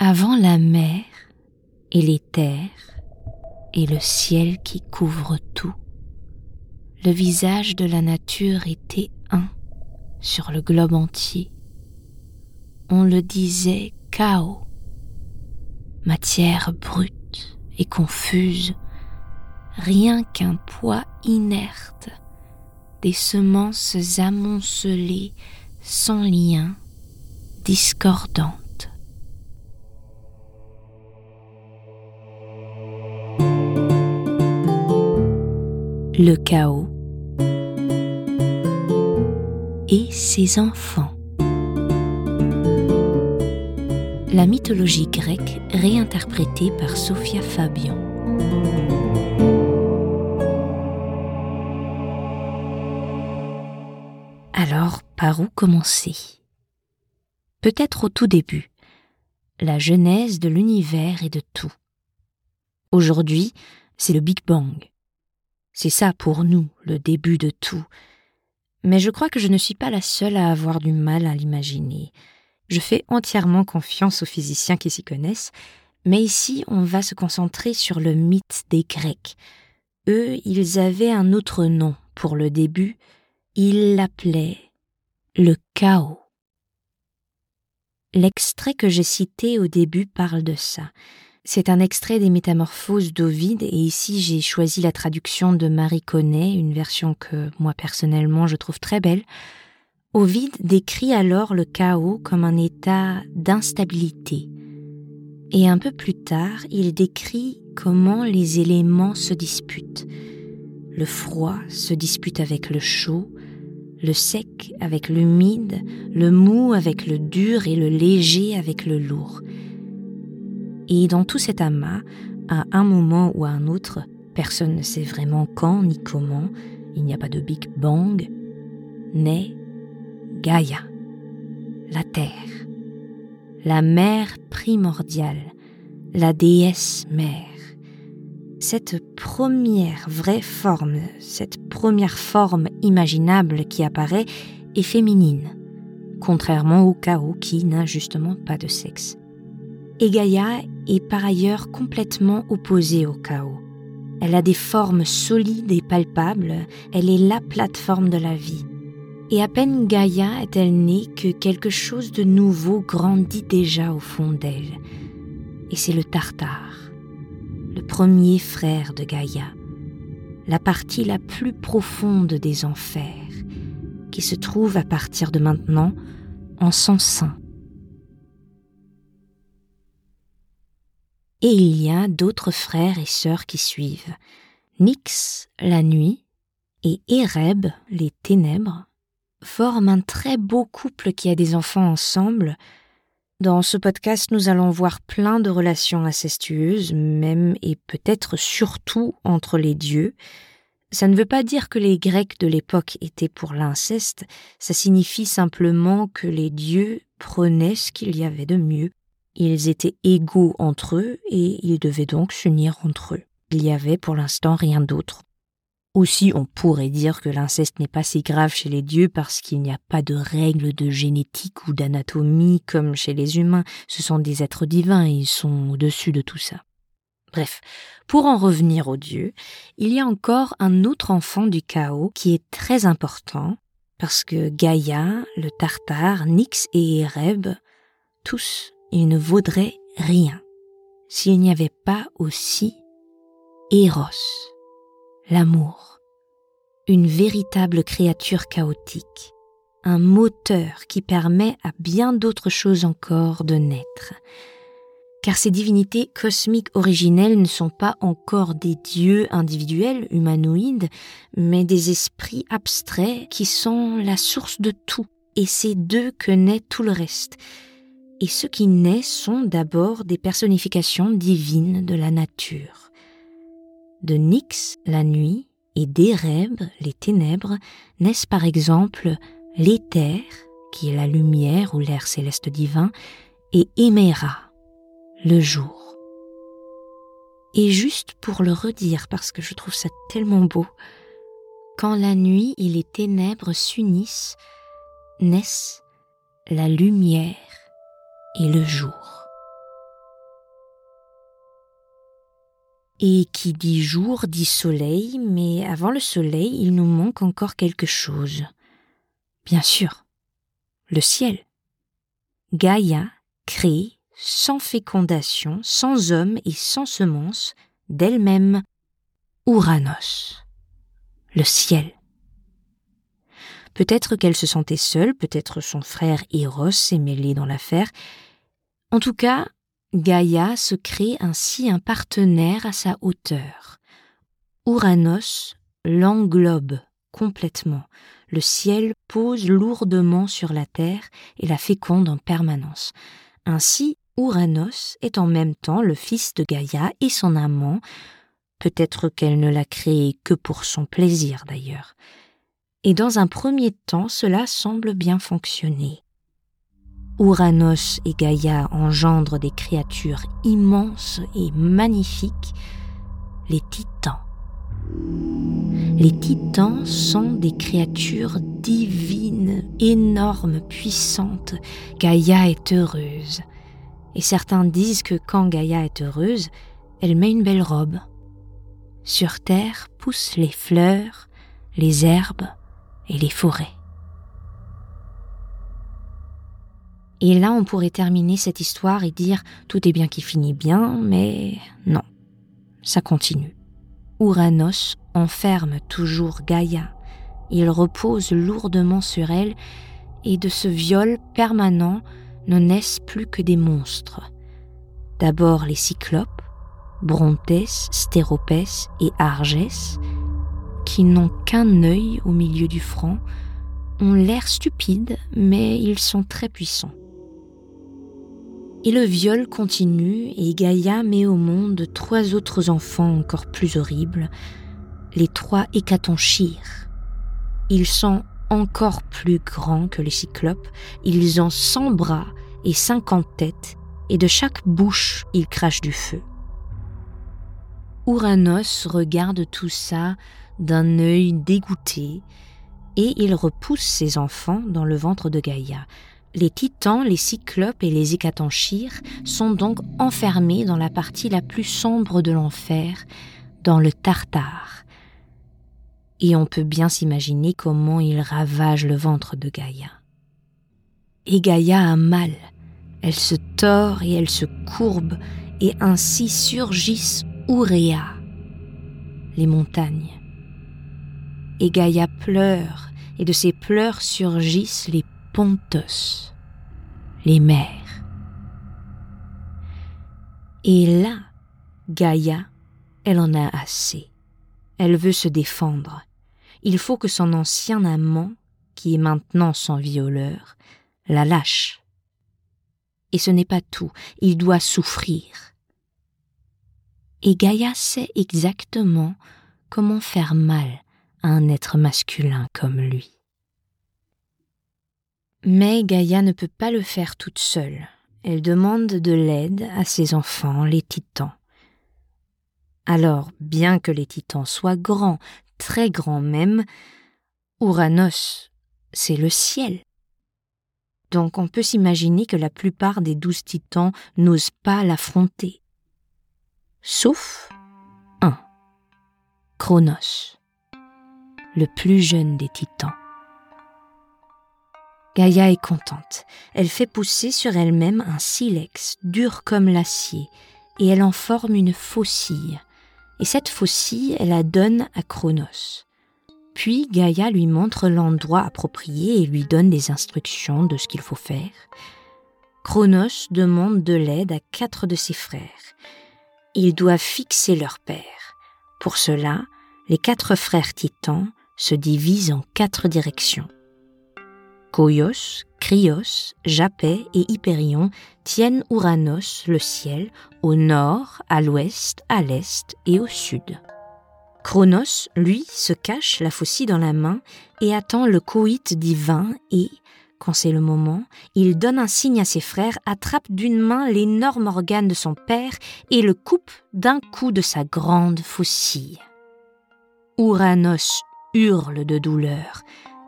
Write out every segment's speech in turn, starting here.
Avant la mer et les terres et le ciel qui couvre tout, le visage de la nature était un sur le globe entier. On le disait chaos, matière brute et confuse, rien qu'un poids inerte, des semences amoncelées sans lien, discordantes. Le chaos et ses enfants. La mythologie grecque réinterprétée par Sophia Fabian. Alors, par où commencer? Peut-être au tout début, la genèse de l'univers et de tout. Aujourd'hui, c'est le Big Bang. C'est ça pour nous, le début de tout. Mais je crois que je ne suis pas la seule à avoir du mal à l'imaginer. Je fais entièrement confiance aux physiciens qui s'y connaissent, mais ici on va se concentrer sur le mythe des Grecs. Eux, ils avaient un autre nom pour le début, ils l'appelaient le chaos. L'extrait que j'ai cité au début parle de ça. C'est un extrait des Métamorphoses d'Ovide et ici j'ai choisi la traduction de Marie Connet, une version que moi personnellement je trouve très belle. Ovide décrit alors le chaos comme un état d'instabilité. Et un peu plus tard, il décrit comment les éléments se disputent. Le froid se dispute avec le chaud, le sec avec l'humide, le mou avec le dur et le léger avec le lourd. Et dans tout cet amas, à un moment ou à un autre, personne ne sait vraiment quand ni comment, il n'y a pas de Big Bang, naît Gaïa, la Terre, la mère primordiale, la déesse mère. Cette première vraie forme, cette première forme imaginable qui apparaît est féminine, contrairement au chaos qui n'a justement pas de sexe. Et Gaïa est par ailleurs complètement opposée au chaos. Elle a des formes solides et palpables, elle est la plateforme de la vie. Et à peine Gaïa est-elle née que quelque chose de nouveau grandit déjà au fond d'elle. Et c'est le Tartare, le premier frère de Gaïa, la partie la plus profonde des enfers, qui se trouve à partir de maintenant en son sein. Et il y a d'autres frères et sœurs qui suivent. Nyx, la nuit, et Ereb, les ténèbres, forment un très beau couple qui a des enfants ensemble. Dans ce podcast, nous allons voir plein de relations incestueuses, même et peut-être surtout entre les dieux. Ça ne veut pas dire que les Grecs de l'époque étaient pour l'inceste, ça signifie simplement que les dieux prenaient ce qu'il y avait de mieux ils étaient égaux entre eux et ils devaient donc s'unir entre eux. Il y avait pour l'instant rien d'autre. Aussi, on pourrait dire que l'inceste n'est pas si grave chez les dieux parce qu'il n'y a pas de règles de génétique ou d'anatomie comme chez les humains. Ce sont des êtres divins et ils sont au-dessus de tout ça. Bref, pour en revenir aux dieux, il y a encore un autre enfant du chaos qui est très important parce que Gaïa, le Tartare, Nyx et Ereb, tous il ne vaudrait rien s'il n'y avait pas aussi Eros, l'amour, une véritable créature chaotique, un moteur qui permet à bien d'autres choses encore de naître. Car ces divinités cosmiques originelles ne sont pas encore des dieux individuels, humanoïdes, mais des esprits abstraits qui sont la source de tout, et c'est d'eux que naît tout le reste et ce qui naît sont d'abord des personnifications divines de la nature. De Nyx, la nuit, et d'Ereb, les ténèbres, naissent par exemple l'éther, qui est la lumière ou l'air céleste divin, et Éméra, le jour. Et juste pour le redire, parce que je trouve ça tellement beau, quand la nuit et les ténèbres s'unissent, naissent la lumière et le jour. Et qui dit jour dit soleil, mais avant le soleil, il nous manque encore quelque chose. Bien sûr, le ciel. Gaïa crée, sans fécondation, sans homme et sans semence, d'elle-même, Ouranos, le ciel. Peut-être qu'elle se sentait seule, peut-être son frère Eros s'est mêlé dans l'affaire, en tout cas, Gaïa se crée ainsi un partenaire à sa hauteur. Ouranos l'englobe complètement. Le ciel pose lourdement sur la terre et la féconde en permanence. Ainsi, Ouranos est en même temps le fils de Gaïa et son amant. Peut-être qu'elle ne l'a créé que pour son plaisir d'ailleurs. Et dans un premier temps, cela semble bien fonctionner. Ouranos et Gaïa engendrent des créatures immenses et magnifiques, les titans. Les titans sont des créatures divines, énormes, puissantes. Gaïa est heureuse. Et certains disent que quand Gaïa est heureuse, elle met une belle robe. Sur terre poussent les fleurs, les herbes et les forêts. Et là, on pourrait terminer cette histoire et dire tout est bien qui finit bien, mais non, ça continue. Ouranos enferme toujours Gaïa. Il repose lourdement sur elle, et de ce viol permanent ne naissent plus que des monstres. D'abord les cyclopes, Brontès, Stéropès et Argès, qui n'ont qu'un œil au milieu du front, ont l'air stupides, mais ils sont très puissants. Et le viol continue et Gaïa met au monde trois autres enfants encore plus horribles, les trois hécatonchires. Ils sont encore plus grands que les cyclopes, ils ont cent bras et cinquante têtes, et de chaque bouche ils crachent du feu. Ouranos regarde tout ça d'un œil dégoûté, et il repousse ses enfants dans le ventre de Gaïa, les titans, les cyclopes et les hécatonchires sont donc enfermés dans la partie la plus sombre de l'enfer, dans le Tartare. Et on peut bien s'imaginer comment ils ravagent le ventre de Gaïa. Et Gaïa a mal. Elle se tord et elle se courbe, et ainsi surgissent Ouréa, les montagnes. Et Gaïa pleure, et de ses pleurs surgissent les Pontos, les mers. Et là, Gaïa, elle en a assez. Elle veut se défendre. Il faut que son ancien amant, qui est maintenant son violeur, la lâche. Et ce n'est pas tout, il doit souffrir. Et Gaïa sait exactement comment faire mal à un être masculin comme lui. Mais Gaïa ne peut pas le faire toute seule. Elle demande de l'aide à ses enfants, les titans. Alors, bien que les titans soient grands, très grands même, Ouranos, c'est le ciel. Donc on peut s'imaginer que la plupart des douze titans n'osent pas l'affronter. Sauf un, Chronos, le plus jeune des titans. Gaïa est contente. Elle fait pousser sur elle-même un silex dur comme l'acier, et elle en forme une faucille. Et cette faucille, elle la donne à Chronos. Puis Gaïa lui montre l'endroit approprié et lui donne des instructions de ce qu'il faut faire. Chronos demande de l'aide à quatre de ses frères. Ils doivent fixer leur père. Pour cela, les quatre frères titans se divisent en quatre directions. Koios, Krios, Japet et Hyperion tiennent Ouranos, le ciel, au nord, à l'ouest, à l'est et au sud. Chronos, lui, se cache la faucille dans la main et attend le coït divin et, quand c'est le moment, il donne un signe à ses frères, attrape d'une main l'énorme organe de son père et le coupe d'un coup de sa grande faucille. Ouranos hurle de douleur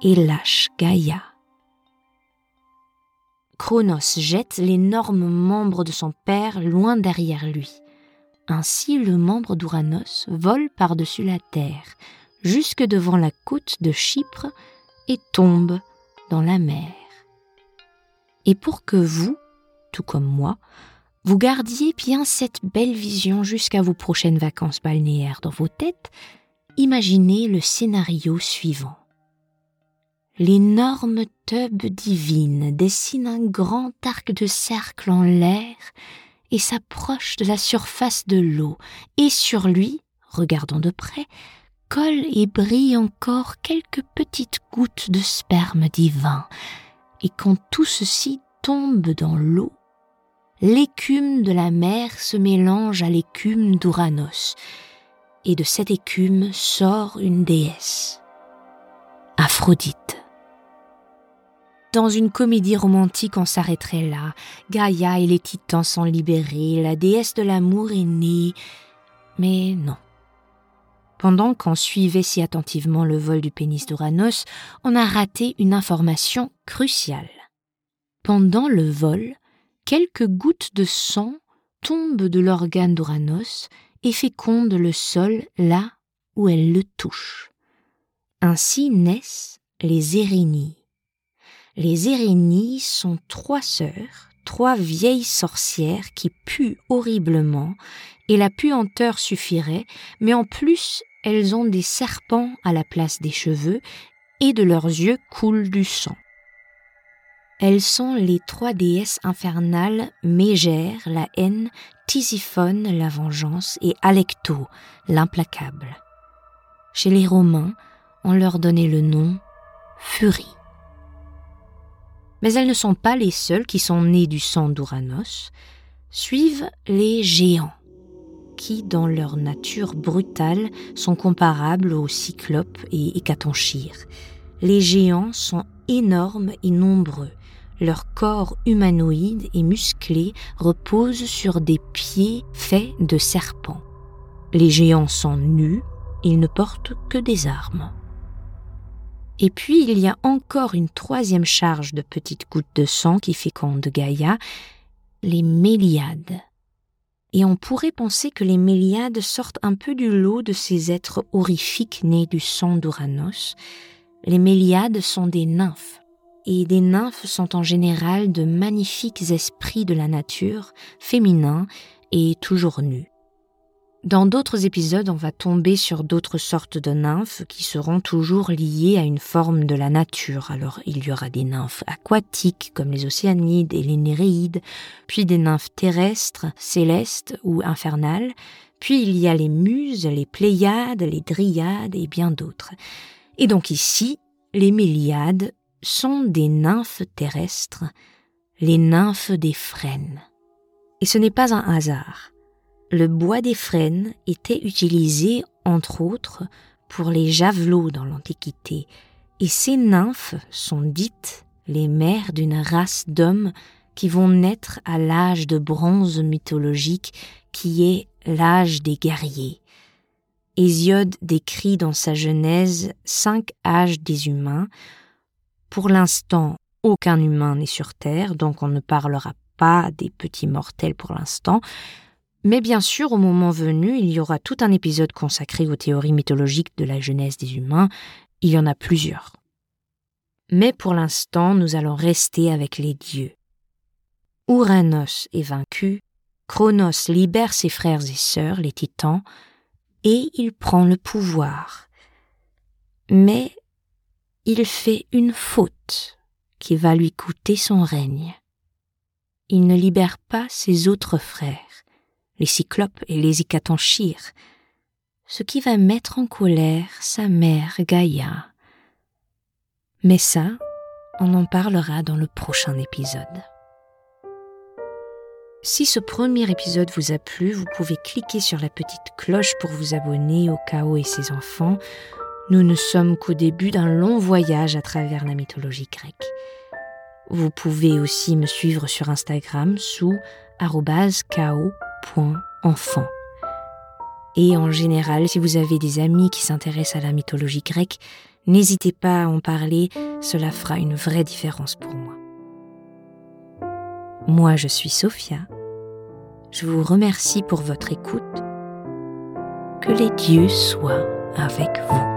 et lâche Gaïa. Chronos jette l'énorme membre de son père loin derrière lui. Ainsi le membre d'Ouranos vole par-dessus la terre, jusque devant la côte de Chypre, et tombe dans la mer. Et pour que vous, tout comme moi, vous gardiez bien cette belle vision jusqu'à vos prochaines vacances balnéaires dans vos têtes, imaginez le scénario suivant. L'énorme tube divine dessine un grand arc de cercle en l'air et s'approche de la surface de l'eau, et sur lui, regardant de près, colle et brille encore quelques petites gouttes de sperme divin, et quand tout ceci tombe dans l'eau, l'écume de la mer se mélange à l'écume d'Ouranos, et de cette écume sort une déesse, Aphrodite. Dans une comédie romantique, on s'arrêterait là. Gaïa et les titans sont libérés, la déesse de l'amour est née. Mais non. Pendant qu'on suivait si attentivement le vol du pénis d'Ouranos, on a raté une information cruciale. Pendant le vol, quelques gouttes de sang tombent de l'organe d'Ouranos et fécondent le sol là où elles le touchent. Ainsi naissent les Érénies. Les Érénies sont trois sœurs, trois vieilles sorcières qui puent horriblement, et la puanteur suffirait, mais en plus elles ont des serpents à la place des cheveux, et de leurs yeux coule du sang. Elles sont les trois déesses infernales Mégère, la haine, Tisiphone, la vengeance, et Alecto, l'implacable. Chez les Romains, on leur donnait le nom Furie. Mais elles ne sont pas les seules qui sont nées du sang d'Ouranos. Suivent les géants, qui, dans leur nature brutale, sont comparables aux cyclopes et hécatonchires. Les géants sont énormes et nombreux. Leur corps humanoïde et musclé repose sur des pieds faits de serpents. Les géants sont nus, ils ne portent que des armes. Et puis il y a encore une troisième charge de petites gouttes de sang qui féconde Gaïa, les méliades. Et on pourrait penser que les méliades sortent un peu du lot de ces êtres horrifiques nés du sang d'Uranos. Les méliades sont des nymphes, et des nymphes sont en général de magnifiques esprits de la nature, féminins et toujours nus. Dans d'autres épisodes, on va tomber sur d'autres sortes de nymphes qui seront toujours liées à une forme de la nature. Alors il y aura des nymphes aquatiques comme les océanides et les néréides, puis des nymphes terrestres, célestes ou infernales, puis il y a les muses, les pléiades, les dryades et bien d'autres. Et donc ici, les méliades sont des nymphes terrestres, les nymphes des frênes. Et ce n'est pas un hasard. Le bois des frênes était utilisé, entre autres, pour les javelots dans l'Antiquité, et ces nymphes sont dites les mères d'une race d'hommes qui vont naître à l'âge de bronze mythologique qui est l'âge des guerriers. Hésiode décrit dans sa Genèse cinq âges des humains, pour l'instant, aucun humain n'est sur Terre, donc on ne parlera pas des petits mortels pour l'instant. Mais bien sûr, au moment venu, il y aura tout un épisode consacré aux théories mythologiques de la jeunesse des humains. Il y en a plusieurs. Mais pour l'instant, nous allons rester avec les dieux. Ouranos est vaincu, Chronos libère ses frères et sœurs, les titans, et il prend le pouvoir. Mais il fait une faute qui va lui coûter son règne. Il ne libère pas ses autres frères, les cyclopes et les hécatonchires, ce qui va mettre en colère sa mère Gaïa. Mais ça, on en parlera dans le prochain épisode. Si ce premier épisode vous a plu, vous pouvez cliquer sur la petite cloche pour vous abonner au chaos et ses enfants nous ne sommes qu'au début d'un long voyage à travers la mythologie grecque. Vous pouvez aussi me suivre sur Instagram sous Et en général, si vous avez des amis qui s'intéressent à la mythologie grecque, n'hésitez pas à en parler, cela fera une vraie différence pour moi. Moi, je suis Sophia. Je vous remercie pour votre écoute. Que les dieux soient avec vous.